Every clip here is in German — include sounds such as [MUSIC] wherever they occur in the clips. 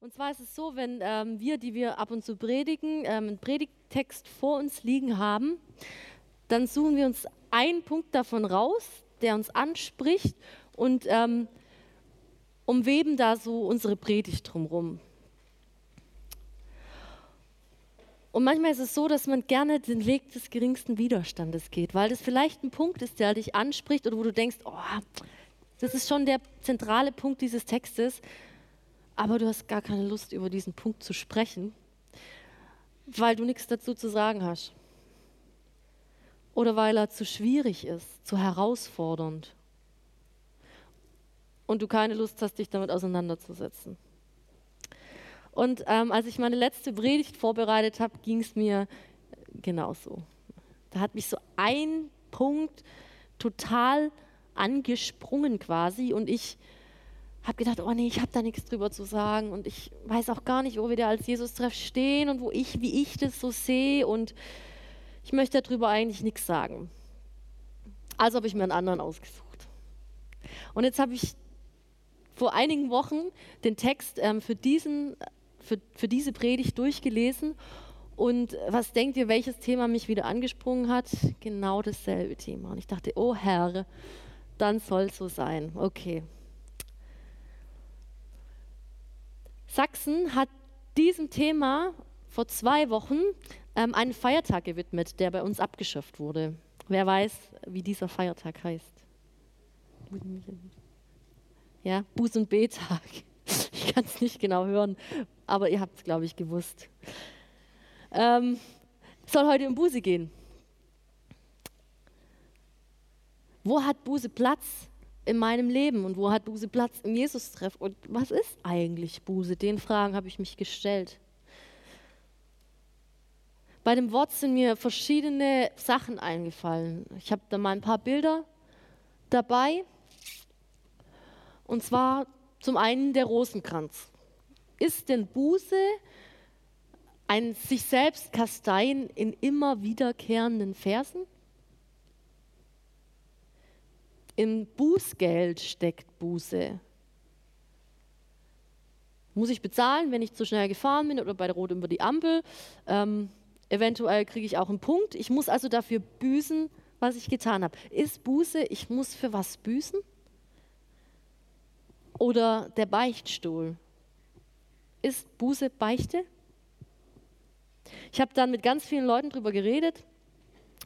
Und zwar ist es so, wenn ähm, wir, die wir ab und zu predigen, ähm, einen Predigttext vor uns liegen haben, dann suchen wir uns einen Punkt davon raus, der uns anspricht und ähm, umweben da so unsere Predigt drumherum. Und manchmal ist es so, dass man gerne den Weg des geringsten Widerstandes geht, weil das vielleicht ein Punkt ist, der dich anspricht oder wo du denkst, oh, das ist schon der zentrale Punkt dieses Textes aber du hast gar keine Lust, über diesen Punkt zu sprechen, weil du nichts dazu zu sagen hast. Oder weil er zu schwierig ist, zu herausfordernd. Und du keine Lust hast, dich damit auseinanderzusetzen. Und ähm, als ich meine letzte Predigt vorbereitet habe, ging es mir genauso. Da hat mich so ein Punkt total angesprungen quasi und ich habe gedacht, oh nee, ich habe da nichts drüber zu sagen und ich weiß auch gar nicht, wo wir da als Jesus-Treff stehen und wo ich, wie ich das so sehe und ich möchte darüber eigentlich nichts sagen. Also habe ich mir einen anderen ausgesucht. Und jetzt habe ich vor einigen Wochen den Text ähm, für, diesen, für, für diese Predigt durchgelesen und was denkt ihr, welches Thema mich wieder angesprungen hat? Genau dasselbe Thema. Und ich dachte, oh Herr, dann soll es so sein. Okay, Sachsen hat diesem Thema vor zwei Wochen ähm, einen Feiertag gewidmet, der bei uns abgeschafft wurde. Wer weiß, wie dieser Feiertag heißt? Ja, Buß- und B-Tag. [LAUGHS] Ich kann es nicht genau hören, aber ihr habt es, glaube ich, gewusst. Ähm, soll heute um Buße gehen. Wo hat Buße Platz? In meinem Leben und wo hat Buße Platz im Jesus-Treff? Und was ist eigentlich Buße? Den Fragen habe ich mich gestellt. Bei dem Wort sind mir verschiedene Sachen eingefallen. Ich habe da mal ein paar Bilder dabei. Und zwar zum einen der Rosenkranz. Ist denn Buße ein sich selbst kasteien in immer wiederkehrenden Versen? Im Bußgeld steckt Buße. Muss ich bezahlen, wenn ich zu schnell gefahren bin oder bei der Rot über die Ampel? Ähm, eventuell kriege ich auch einen Punkt. Ich muss also dafür büßen, was ich getan habe. Ist Buße, ich muss für was büßen? Oder der Beichtstuhl? Ist Buße Beichte? Ich habe dann mit ganz vielen Leuten darüber geredet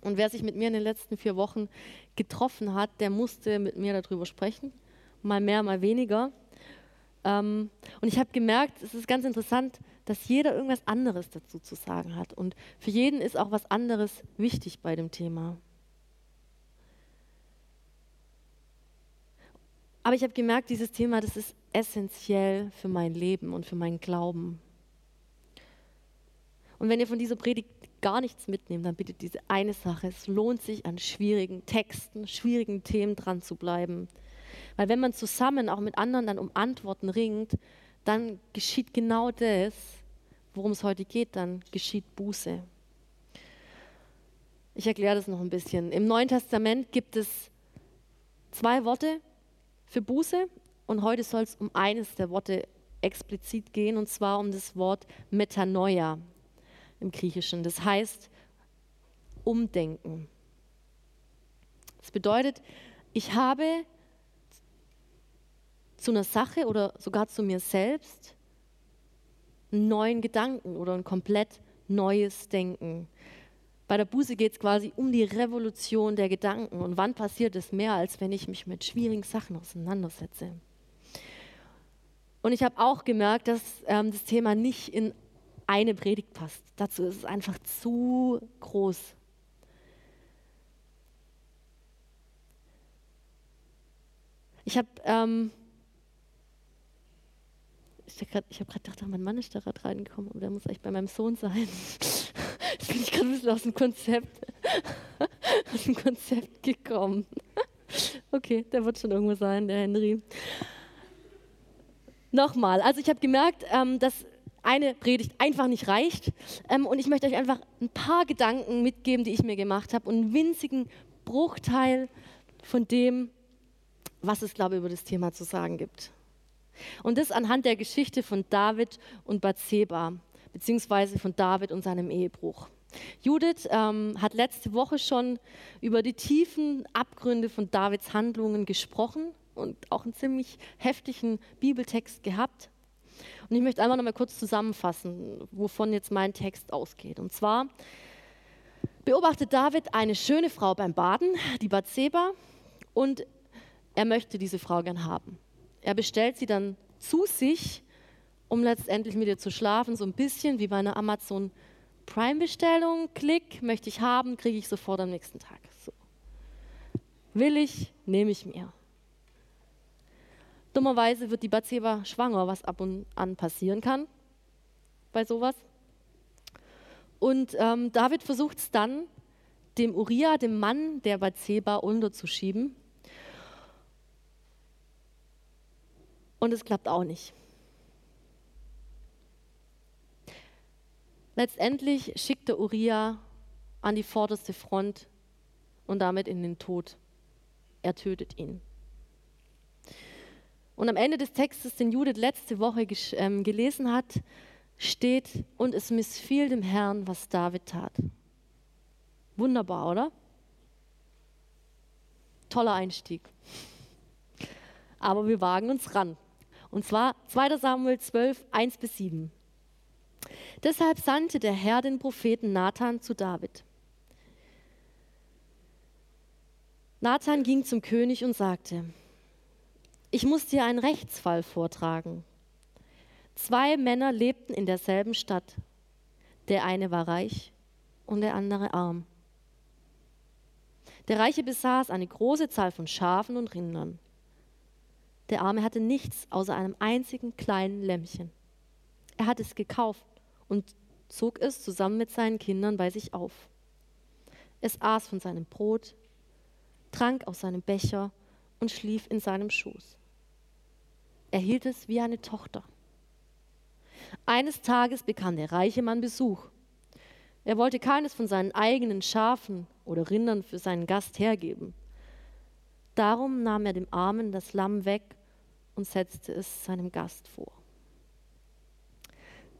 und wer sich mit mir in den letzten vier Wochen getroffen hat, der musste mit mir darüber sprechen. Mal mehr, mal weniger. Ähm, und ich habe gemerkt, es ist ganz interessant, dass jeder irgendwas anderes dazu zu sagen hat. Und für jeden ist auch was anderes wichtig bei dem Thema. Aber ich habe gemerkt, dieses Thema, das ist essentiell für mein Leben und für meinen Glauben. Und wenn ihr von dieser Predigt gar nichts mitnehmen, dann bitte diese eine Sache. Es lohnt sich, an schwierigen Texten, schwierigen Themen dran zu bleiben. Weil wenn man zusammen auch mit anderen dann um Antworten ringt, dann geschieht genau das, worum es heute geht, dann geschieht Buße. Ich erkläre das noch ein bisschen. Im Neuen Testament gibt es zwei Worte für Buße und heute soll es um eines der Worte explizit gehen und zwar um das Wort Metanoia im Griechischen. Das heißt umdenken. Das bedeutet, ich habe zu einer Sache oder sogar zu mir selbst einen neuen Gedanken oder ein komplett neues Denken. Bei der Buße geht es quasi um die Revolution der Gedanken. Und wann passiert es mehr, als wenn ich mich mit schwierigen Sachen auseinandersetze? Und ich habe auch gemerkt, dass ähm, das Thema nicht in eine Predigt passt. Dazu ist es einfach zu groß. Ich habe ähm, ich gerade gedacht, mein Mann ist da gerade reingekommen, aber der muss eigentlich bei meinem Sohn sein. [LAUGHS] Jetzt bin ich gerade ein bisschen aus dem Konzept, [LAUGHS] aus dem Konzept gekommen. [LAUGHS] Okay, der wird schon irgendwo sein, der Henry. Nochmal, also ich habe gemerkt, ähm, dass eine Predigt einfach nicht reicht. Ähm, und ich möchte euch einfach ein paar Gedanken mitgeben, die ich mir gemacht habe und einen winzigen Bruchteil von dem, was es, glaube ich, über das Thema zu sagen gibt. Und das anhand der Geschichte von David und Bathseba, beziehungsweise von David und seinem Ehebruch. Judith ähm, hat letzte Woche schon über die tiefen Abgründe von Davids Handlungen gesprochen und auch einen ziemlich heftigen Bibeltext gehabt. Und ich möchte einmal noch mal kurz zusammenfassen, wovon jetzt mein Text ausgeht. Und zwar beobachtet David eine schöne Frau beim Baden, die Bathseba, und er möchte diese Frau gern haben. Er bestellt sie dann zu sich, um letztendlich mit ihr zu schlafen, so ein bisschen wie bei einer Amazon Prime-Bestellung. Klick, möchte ich haben, kriege ich sofort am nächsten Tag. So. Will ich, nehme ich mir. Dummerweise wird die Bathseba schwanger, was ab und an passieren kann bei sowas. Und ähm, David versucht es dann, dem Uriah, dem Mann der Bathseba, unterzuschieben. Und es klappt auch nicht. Letztendlich schickt der Uriah an die vorderste Front und damit in den Tod. Er tötet ihn. Und am Ende des Textes, den Judith letzte Woche ähm, gelesen hat, steht, und es missfiel dem Herrn, was David tat. Wunderbar, oder? Toller Einstieg. Aber wir wagen uns ran. Und zwar 2 Samuel 12, 1 bis 7. Deshalb sandte der Herr den Propheten Nathan zu David. Nathan ging zum König und sagte, ich muss dir einen Rechtsfall vortragen. Zwei Männer lebten in derselben Stadt. Der eine war reich und der andere arm. Der Reiche besaß eine große Zahl von Schafen und Rindern. Der Arme hatte nichts außer einem einzigen kleinen Lämmchen. Er hat es gekauft und zog es zusammen mit seinen Kindern bei sich auf. Es aß von seinem Brot, trank aus seinem Becher und schlief in seinem Schoß. Er hielt es wie eine Tochter. Eines Tages bekam der reiche Mann Besuch. Er wollte keines von seinen eigenen Schafen oder Rindern für seinen Gast hergeben. Darum nahm er dem Armen das Lamm weg und setzte es seinem Gast vor.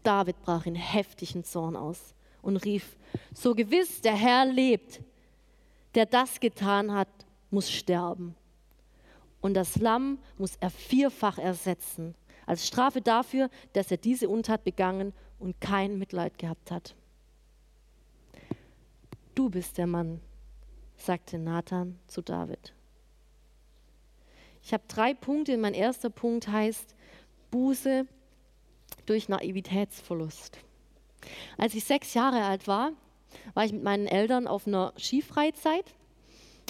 David brach in heftigen Zorn aus und rief, so gewiss der Herr lebt, der das getan hat, muss sterben. Und das Lamm muss er vierfach ersetzen, als Strafe dafür, dass er diese Untat begangen und kein Mitleid gehabt hat. Du bist der Mann, sagte Nathan zu David. Ich habe drei Punkte. Mein erster Punkt heißt Buße durch Naivitätsverlust. Als ich sechs Jahre alt war, war ich mit meinen Eltern auf einer Skifreizeit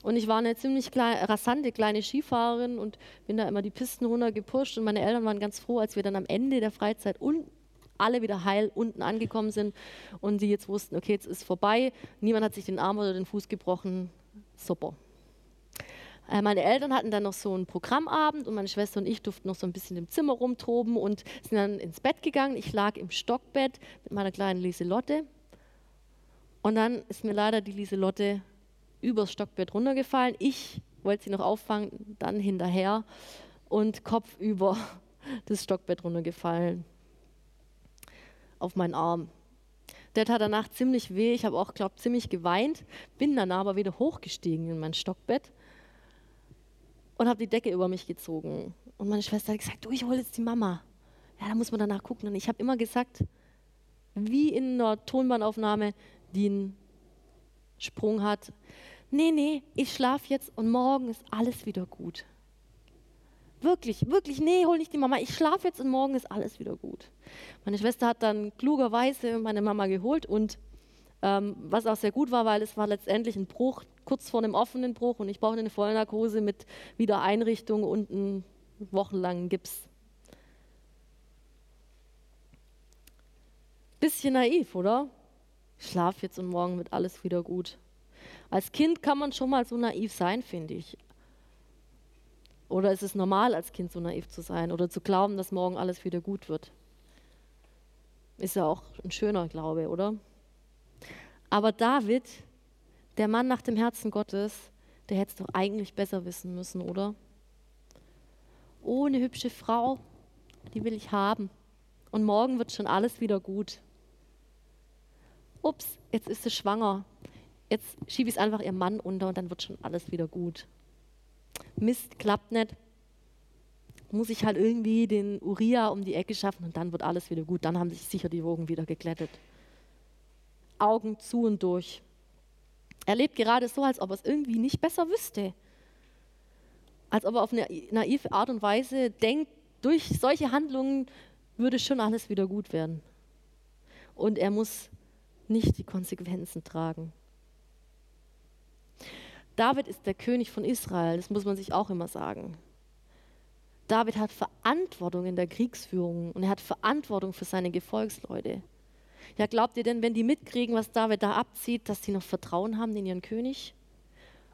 und ich war eine ziemlich klein, rasante kleine Skifahrerin und bin da immer die Pisten runtergepusht und meine Eltern waren ganz froh, als wir dann am Ende der Freizeit und alle wieder heil unten angekommen sind und sie jetzt wussten, okay, jetzt ist vorbei, niemand hat sich den Arm oder den Fuß gebrochen, super. Äh, meine Eltern hatten dann noch so einen Programmabend und meine Schwester und ich durften noch so ein bisschen im Zimmer rumtoben und sind dann ins Bett gegangen. Ich lag im Stockbett mit meiner kleinen Lieselotte. Und dann ist mir leider die Lieselotte übers Stockbett runtergefallen. Ich wollte sie noch auffangen, dann hinterher und Kopf über [LAUGHS] das Stockbett runtergefallen. Auf meinen Arm. Der tat danach ziemlich weh. Ich habe auch, glaube ziemlich geweint. Bin dann aber wieder hochgestiegen in mein Stockbett und habe die Decke über mich gezogen. Und meine Schwester hat gesagt, du, ich hole jetzt die Mama. Ja, da muss man danach gucken. Und ich habe immer gesagt, wie in einer Tonbandaufnahme, die einen Sprung hat, nee, nee, ich schlafe jetzt und morgen ist alles wieder gut. Wirklich, wirklich, nee, hol nicht die Mama. Ich schlafe jetzt und morgen ist alles wieder gut. Meine Schwester hat dann klugerweise meine Mama geholt und ähm, was auch sehr gut war, weil es war letztendlich ein Bruch, kurz vor einem offenen Bruch und ich brauchte eine Vollnarkose mit Wiedereinrichtung und einem wochenlangen Gips. Bisschen naiv, oder? Ich schlafe jetzt und morgen wird alles wieder gut. Als Kind kann man schon mal so naiv sein, finde ich. Oder ist es normal, als Kind so naiv zu sein oder zu glauben, dass morgen alles wieder gut wird? Ist ja auch ein schöner Glaube, oder? Aber David, der Mann nach dem Herzen Gottes, der hätte es doch eigentlich besser wissen müssen, oder? Ohne hübsche Frau, die will ich haben. Und morgen wird schon alles wieder gut. Ups, jetzt ist sie schwanger. Jetzt schiebe ich es einfach ihrem Mann unter und dann wird schon alles wieder gut. Mist, klappt nicht. Muss ich halt irgendwie den Uriah um die Ecke schaffen und dann wird alles wieder gut. Dann haben sich sicher die Wogen wieder geglättet. Augen zu und durch. Er lebt gerade so, als ob er es irgendwie nicht besser wüsste. Als ob er auf eine naive Art und Weise denkt, durch solche Handlungen würde schon alles wieder gut werden. Und er muss nicht die Konsequenzen tragen. David ist der König von Israel, das muss man sich auch immer sagen. David hat Verantwortung in der Kriegsführung und er hat Verantwortung für seine Gefolgsleute. Ja, glaubt ihr denn, wenn die mitkriegen, was David da abzieht, dass sie noch Vertrauen haben in ihren König?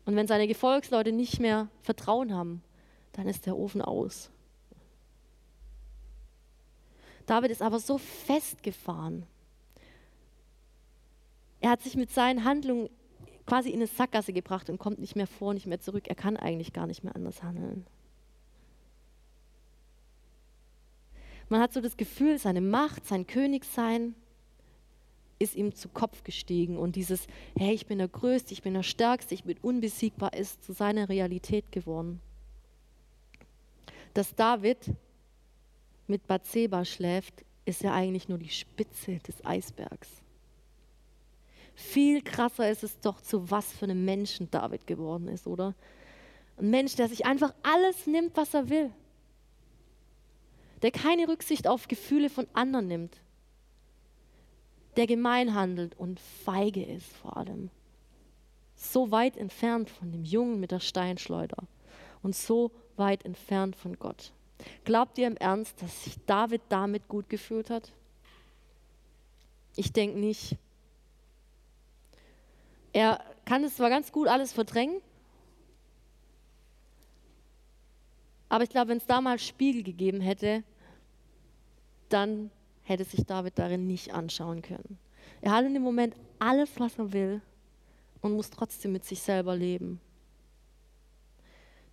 Und wenn seine Gefolgsleute nicht mehr Vertrauen haben, dann ist der Ofen aus. David ist aber so festgefahren. Er hat sich mit seinen Handlungen quasi in eine Sackgasse gebracht und kommt nicht mehr vor, nicht mehr zurück. Er kann eigentlich gar nicht mehr anders handeln. Man hat so das Gefühl, seine Macht, sein Königsein, ist ihm zu Kopf gestiegen und dieses, hey, ich bin der Größte, ich bin der Stärkste, ich bin unbesiegbar, ist zu seiner Realität geworden. Dass David mit Bathseba schläft, ist ja eigentlich nur die Spitze des Eisbergs. Viel krasser ist es doch, zu was für einem Menschen David geworden ist, oder? Ein Mensch, der sich einfach alles nimmt, was er will. Der keine Rücksicht auf Gefühle von anderen nimmt der gemein handelt und feige ist vor allem. So weit entfernt von dem Jungen mit der Steinschleuder und so weit entfernt von Gott. Glaubt ihr im Ernst, dass sich David damit gut gefühlt hat? Ich denke nicht. Er kann es zwar ganz gut alles verdrängen, aber ich glaube, wenn es da mal Spiegel gegeben hätte, dann hätte sich David darin nicht anschauen können. Er hat in dem Moment alles, was er will und muss trotzdem mit sich selber leben.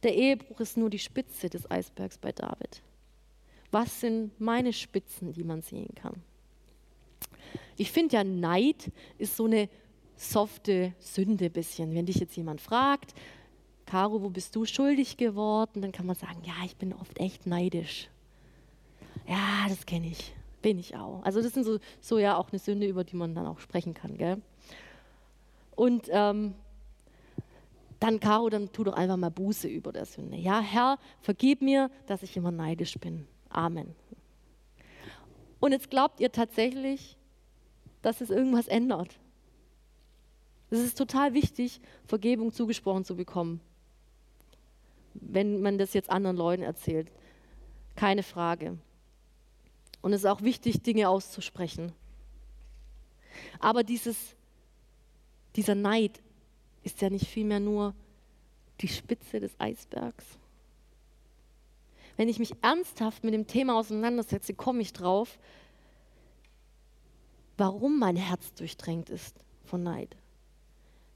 Der Ehebruch ist nur die Spitze des Eisbergs bei David. Was sind meine Spitzen, die man sehen kann? Ich finde ja, Neid ist so eine softe Sünde bisschen. Wenn dich jetzt jemand fragt, Caro, wo bist du schuldig geworden? Dann kann man sagen, ja, ich bin oft echt neidisch. Ja, das kenne ich bin ich auch. Also das sind so, so ja auch eine Sünde, über die man dann auch sprechen kann. Gell? Und ähm, dann, Caro, dann tu doch einfach mal Buße über der Sünde. Ja, Herr, vergib mir, dass ich immer neidisch bin. Amen. Und jetzt glaubt ihr tatsächlich, dass es irgendwas ändert. Es ist total wichtig, Vergebung zugesprochen zu bekommen, wenn man das jetzt anderen Leuten erzählt. Keine Frage. Und es ist auch wichtig, Dinge auszusprechen. Aber dieses, dieser Neid ist ja nicht vielmehr nur die Spitze des Eisbergs. Wenn ich mich ernsthaft mit dem Thema auseinandersetze, komme ich drauf, warum mein Herz durchdrängt ist von Neid.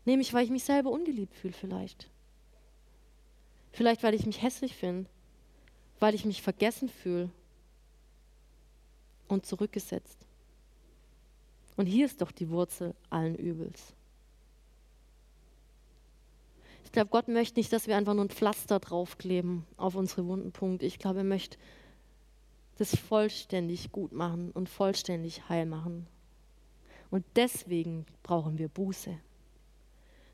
Nämlich, weil ich mich selber ungeliebt fühle vielleicht. Vielleicht, weil ich mich hässlich finde, weil ich mich vergessen fühle, und zurückgesetzt. Und hier ist doch die Wurzel allen Übels. Ich glaube, Gott möchte nicht, dass wir einfach nur ein Pflaster draufkleben auf unsere wunden Punkte. Ich glaube, er möchte das vollständig gut machen und vollständig heil machen. Und deswegen brauchen wir Buße.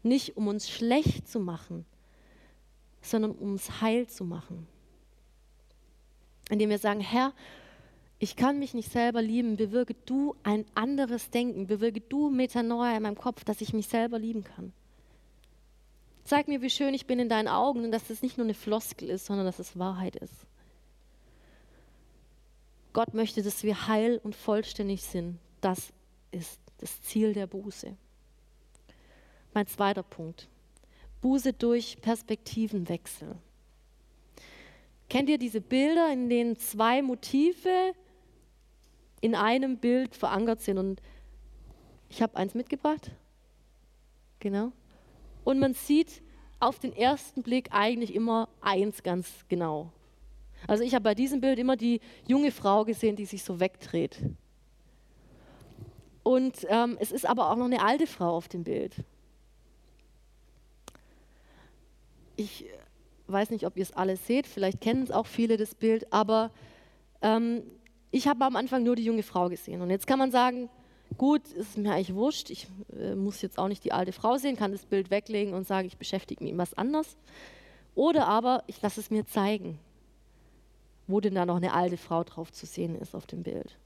Nicht um uns schlecht zu machen, sondern um uns heil zu machen. Indem wir sagen, Herr, ich kann mich nicht selber lieben, bewirke du ein anderes Denken, bewirke du Metanoia in meinem Kopf, dass ich mich selber lieben kann. Zeig mir, wie schön ich bin in deinen Augen und dass es nicht nur eine Floskel ist, sondern dass es Wahrheit ist. Gott möchte, dass wir heil und vollständig sind. Das ist das Ziel der Buße. Mein zweiter Punkt. Buße durch Perspektivenwechsel. Kennt ihr diese Bilder, in denen zwei Motive in einem Bild verankert sind. Und ich habe eins mitgebracht. Genau. Und man sieht auf den ersten Blick eigentlich immer eins ganz genau. Also ich habe bei diesem Bild immer die junge Frau gesehen, die sich so wegdreht. Und ähm, es ist aber auch noch eine alte Frau auf dem Bild. Ich weiß nicht, ob ihr es alle seht, vielleicht kennen es auch viele das Bild, aber ähm, ich habe am Anfang nur die junge Frau gesehen. Und jetzt kann man sagen, gut, ist mir eigentlich wurscht, ich äh, muss jetzt auch nicht die alte Frau sehen, kann das Bild weglegen und sagen, ich beschäftige mich mit was anderes. Oder aber ich lasse es mir zeigen, wo denn da noch eine alte Frau drauf zu sehen ist auf dem Bild.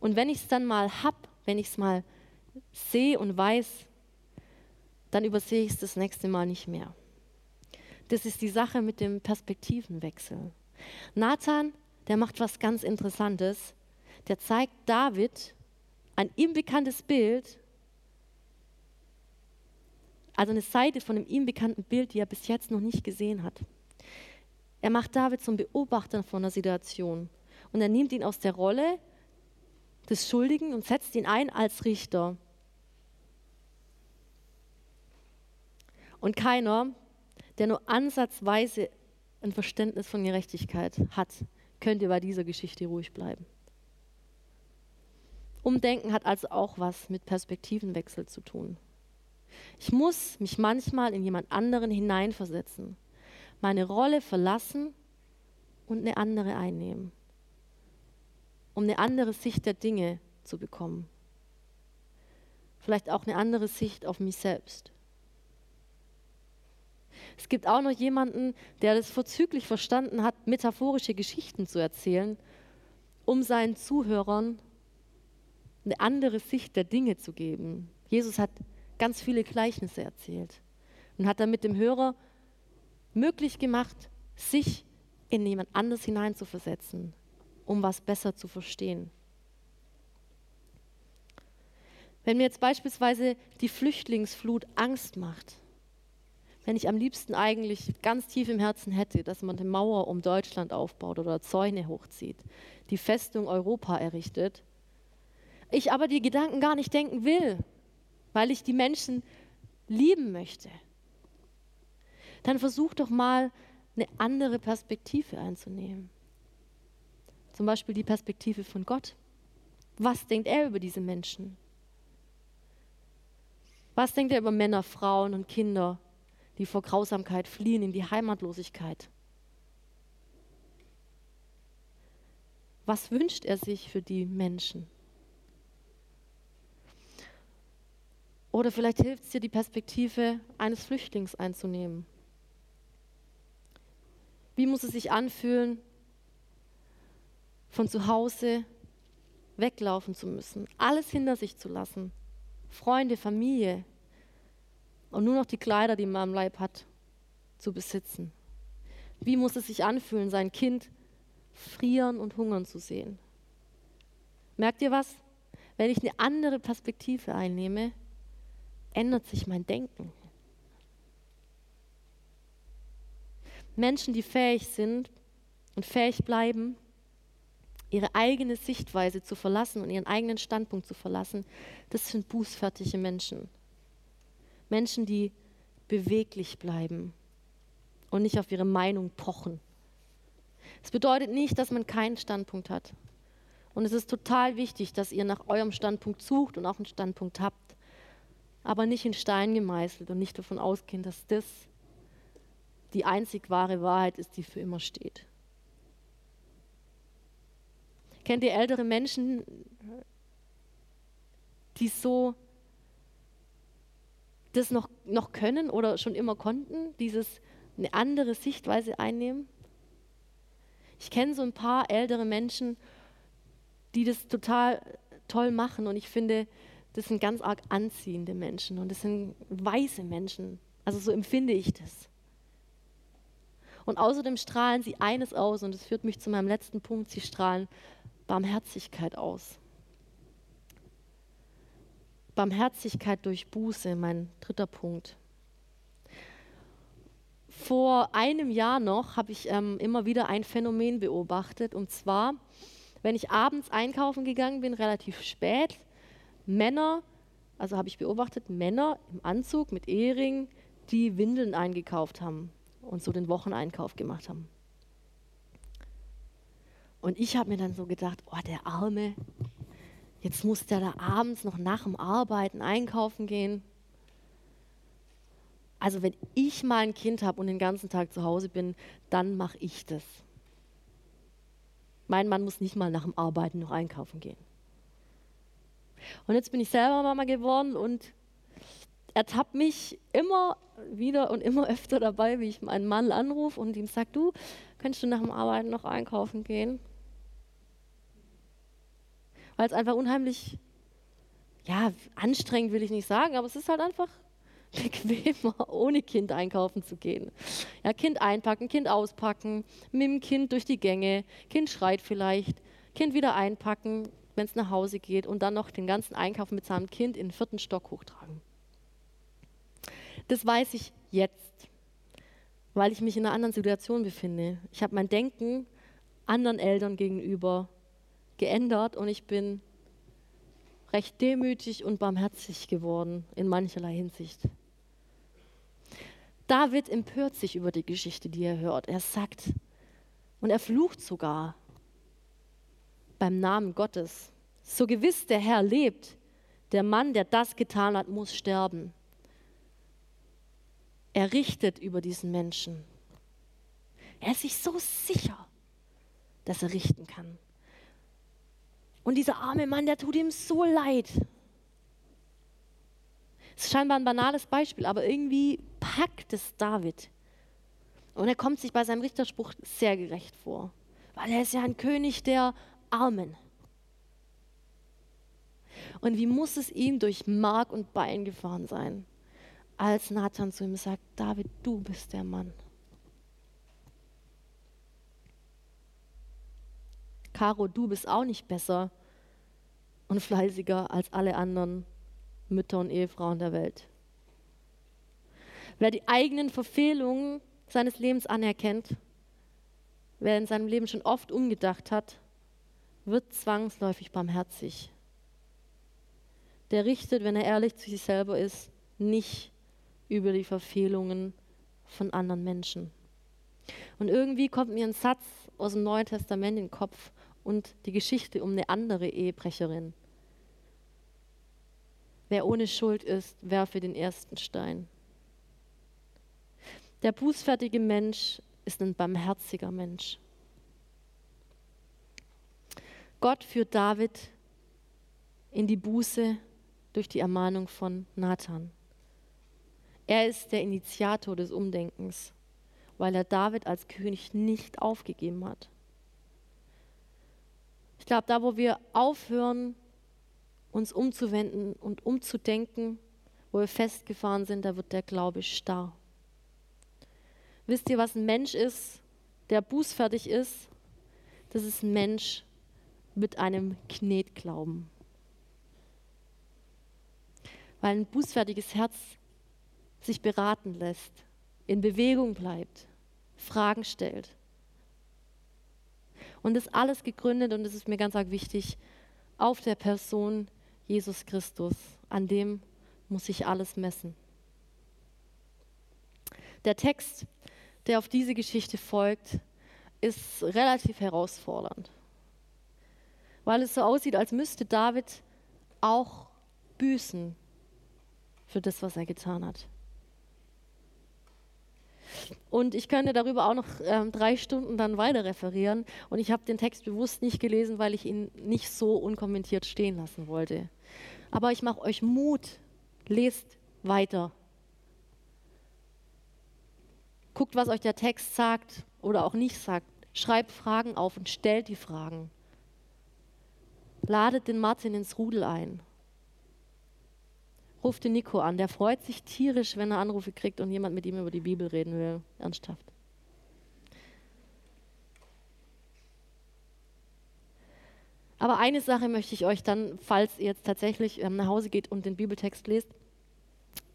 Und wenn ich es dann mal habe, wenn ich es mal sehe und weiß, dann übersehe ich es das nächste Mal nicht mehr. Das ist die Sache mit dem Perspektivenwechsel. Nathan, der macht was ganz Interessantes. Der zeigt David ein ihm bekanntes Bild, also eine Seite von einem ihm bekannten Bild, die er bis jetzt noch nicht gesehen hat. Er macht David zum Beobachter von der Situation und er nimmt ihn aus der Rolle des Schuldigen und setzt ihn ein als Richter. Und keiner, der nur ansatzweise ein Verständnis von Gerechtigkeit hat, könnte bei dieser Geschichte ruhig bleiben. Umdenken hat also auch was mit Perspektivenwechsel zu tun. Ich muss mich manchmal in jemand anderen hineinversetzen, meine Rolle verlassen und eine andere einnehmen, um eine andere Sicht der Dinge zu bekommen. Vielleicht auch eine andere Sicht auf mich selbst. Es gibt auch noch jemanden, der das vorzüglich verstanden hat, metaphorische Geschichten zu erzählen, um seinen Zuhörern eine andere Sicht der Dinge zu geben. Jesus hat ganz viele Gleichnisse erzählt und hat damit dem Hörer möglich gemacht, sich in jemand anderes hineinzuversetzen, um was besser zu verstehen. Wenn mir jetzt beispielsweise die Flüchtlingsflut Angst macht, wenn ich am liebsten eigentlich ganz tief im Herzen hätte, dass man eine Mauer um Deutschland aufbaut oder Zäune hochzieht, die Festung Europa errichtet, ich aber die Gedanken gar nicht denken will, weil ich die Menschen lieben möchte, dann versuch doch mal eine andere Perspektive einzunehmen. Zum Beispiel die Perspektive von Gott. Was denkt er über diese Menschen? Was denkt er über Männer, Frauen und Kinder, die vor Grausamkeit fliehen in die Heimatlosigkeit. Was wünscht er sich für die Menschen? Oder vielleicht hilft es dir, die Perspektive eines Flüchtlings einzunehmen. Wie muss es sich anfühlen, von zu Hause weglaufen zu müssen, alles hinter sich zu lassen, Freunde, Familie, und nur noch die Kleider, die man am Leib hat, zu besitzen. Wie muss es sich anfühlen, sein Kind frieren und hungern zu sehen? Merkt ihr was? Wenn ich eine andere Perspektive einnehme, ändert sich mein Denken. Menschen, die fähig sind und fähig bleiben, ihre eigene Sichtweise zu verlassen und ihren eigenen Standpunkt zu verlassen, das sind bußfertige Menschen. Menschen, die beweglich bleiben und nicht auf ihre Meinung pochen. Es bedeutet nicht, dass man keinen Standpunkt hat. Und es ist total wichtig, dass ihr nach eurem Standpunkt sucht und auch einen Standpunkt habt, aber nicht in Stein gemeißelt und nicht davon ausgehen, dass das die einzig wahre Wahrheit ist, die für immer steht. Kennt ihr ältere Menschen, die so das noch, noch können oder schon immer konnten, dieses eine andere Sichtweise einnehmen. Ich kenne so ein paar ältere Menschen, die das total toll machen und ich finde, das sind ganz arg anziehende Menschen und das sind weise Menschen. Also so empfinde ich das. Und außerdem strahlen sie eines aus und das führt mich zu meinem letzten Punkt, sie strahlen Barmherzigkeit aus. Barmherzigkeit durch Buße, mein dritter Punkt. Vor einem Jahr noch habe ich ähm, immer wieder ein Phänomen beobachtet, und zwar, wenn ich abends einkaufen gegangen bin, relativ spät, Männer, also habe ich beobachtet, Männer im Anzug mit Ehering, die Windeln eingekauft haben und so den Wocheneinkauf gemacht haben. Und ich habe mir dann so gedacht, oh, der Arme, jetzt muss der da abends noch nach dem Arbeiten einkaufen gehen. Also wenn ich mal ein Kind habe und den ganzen Tag zu Hause bin, dann mache ich das. Mein Mann muss nicht mal nach dem Arbeiten noch einkaufen gehen. Und jetzt bin ich selber Mama geworden und ertappt mich immer wieder und immer öfter dabei, wie ich meinen Mann anrufe und ihm sage, du, könntest du nach dem Arbeiten noch einkaufen gehen? Weil es einfach unheimlich, ja, anstrengend will ich nicht sagen, aber es ist halt einfach [LAUGHS] bequemer, ohne Kind einkaufen zu gehen. Ja, Kind einpacken, Kind auspacken, mit dem Kind durch die Gänge, Kind schreit vielleicht, Kind wieder einpacken, wenn es nach Hause geht und dann noch den ganzen Einkauf mit seinem Kind in den vierten Stock hochtragen. Das weiß ich jetzt, weil ich mich in einer anderen Situation befinde. Ich habe mein Denken anderen Eltern gegenüber geändert und ich bin recht demütig und barmherzig geworden in mancherlei Hinsicht. David empört sich über die Geschichte, die er hört. Er sagt und er flucht sogar beim Namen Gottes. So gewiss der Herr lebt, der Mann, der das getan hat, muss sterben. Er richtet über diesen Menschen. Er ist sich so sicher, dass er richten kann. Und dieser arme Mann, der tut ihm so leid. Es ist scheinbar ein banales Beispiel, aber irgendwie packt es David. Und er kommt sich bei seinem Richterspruch sehr gerecht vor, weil er ist ja ein König der Armen. Und wie muss es ihm durch Mark und Bein gefahren sein, als Nathan zu ihm sagt, David, du bist der Mann. Caro, du bist auch nicht besser und fleißiger als alle anderen Mütter und Ehefrauen der Welt. Wer die eigenen Verfehlungen seines Lebens anerkennt, wer in seinem Leben schon oft umgedacht hat, wird zwangsläufig barmherzig. Der richtet, wenn er ehrlich zu sich selber ist, nicht über die Verfehlungen von anderen Menschen. Und irgendwie kommt mir ein Satz aus dem Neuen Testament in den Kopf und die Geschichte um eine andere Ehebrecherin. Wer ohne Schuld ist, werfe den ersten Stein. Der bußfertige Mensch ist ein barmherziger Mensch. Gott führt David in die Buße durch die Ermahnung von Nathan. Er ist der Initiator des Umdenkens, weil er David als König nicht aufgegeben hat. Ich glaube, da wo wir aufhören, uns umzuwenden und umzudenken, wo wir festgefahren sind, da wird der Glaube starr. Wisst ihr, was ein Mensch ist, der bußfertig ist? Das ist ein Mensch mit einem Knetglauben. Weil ein bußfertiges Herz sich beraten lässt, in Bewegung bleibt, Fragen stellt. Und das alles gegründet, und das ist mir ganz arg wichtig, auf der Person Jesus Christus. An dem muss sich alles messen. Der Text, der auf diese Geschichte folgt, ist relativ herausfordernd, weil es so aussieht, als müsste David auch büßen für das, was er getan hat. Und ich könnte darüber auch noch ähm, drei Stunden dann weiter referieren. Und ich habe den Text bewusst nicht gelesen, weil ich ihn nicht so unkommentiert stehen lassen wollte. Aber ich mache euch Mut, lest weiter. Guckt, was euch der Text sagt oder auch nicht sagt. Schreibt Fragen auf und stellt die Fragen. Ladet den Martin ins Rudel ein. Ruft den Nico an. Der freut sich tierisch, wenn er Anrufe kriegt und jemand mit ihm über die Bibel reden will. Ernsthaft. Aber eine Sache möchte ich euch dann, falls ihr jetzt tatsächlich ähm, nach Hause geht und den Bibeltext lest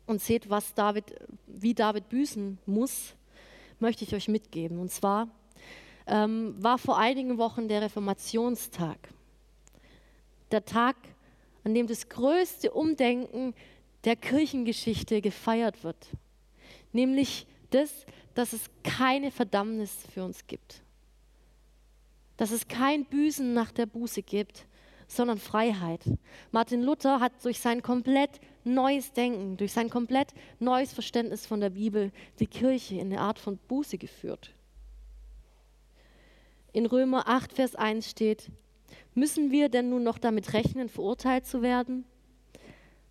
und seht, was David, wie David büßen muss, möchte ich euch mitgeben. Und zwar ähm, war vor einigen Wochen der Reformationstag. Der Tag, an dem das größte Umdenken der Kirchengeschichte gefeiert wird. Nämlich das, dass es keine Verdammnis für uns gibt. dass es kein Büßen nach der Buße gibt, sondern Freiheit. Martin Luther hat durch sein komplett neues Denken, durch sein komplett neues Verständnis von der Bibel die Kirche in eine Art von Buße geführt. In Römer 8, Vers 1 steht, müssen wir denn nun noch damit rechnen, verurteilt zu werden?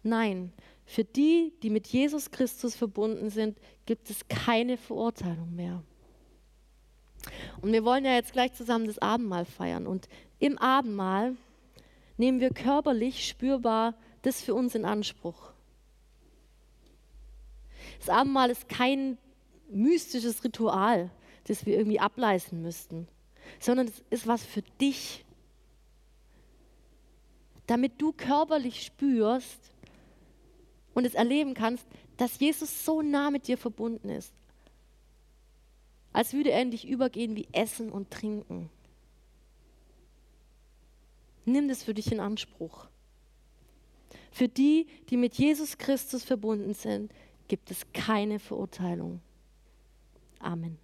Nein, für die, die mit Jesus Christus verbunden sind, gibt es keine Verurteilung mehr. Und wir wollen ja jetzt gleich zusammen das Abendmahl feiern. Und im Abendmahl nehmen wir körperlich spürbar das für uns in Anspruch. Das Abendmahl ist kein mystisches Ritual, das wir irgendwie ableisten müssten, sondern es ist was für dich, damit du körperlich spürst und es erleben kannst, dass Jesus so nah mit dir verbunden ist, als würde er in dich übergehen wie Essen und Trinken. Nimm das für dich in Anspruch. Für die, die mit Jesus Christus verbunden sind, gibt es keine Verurteilung. Amen.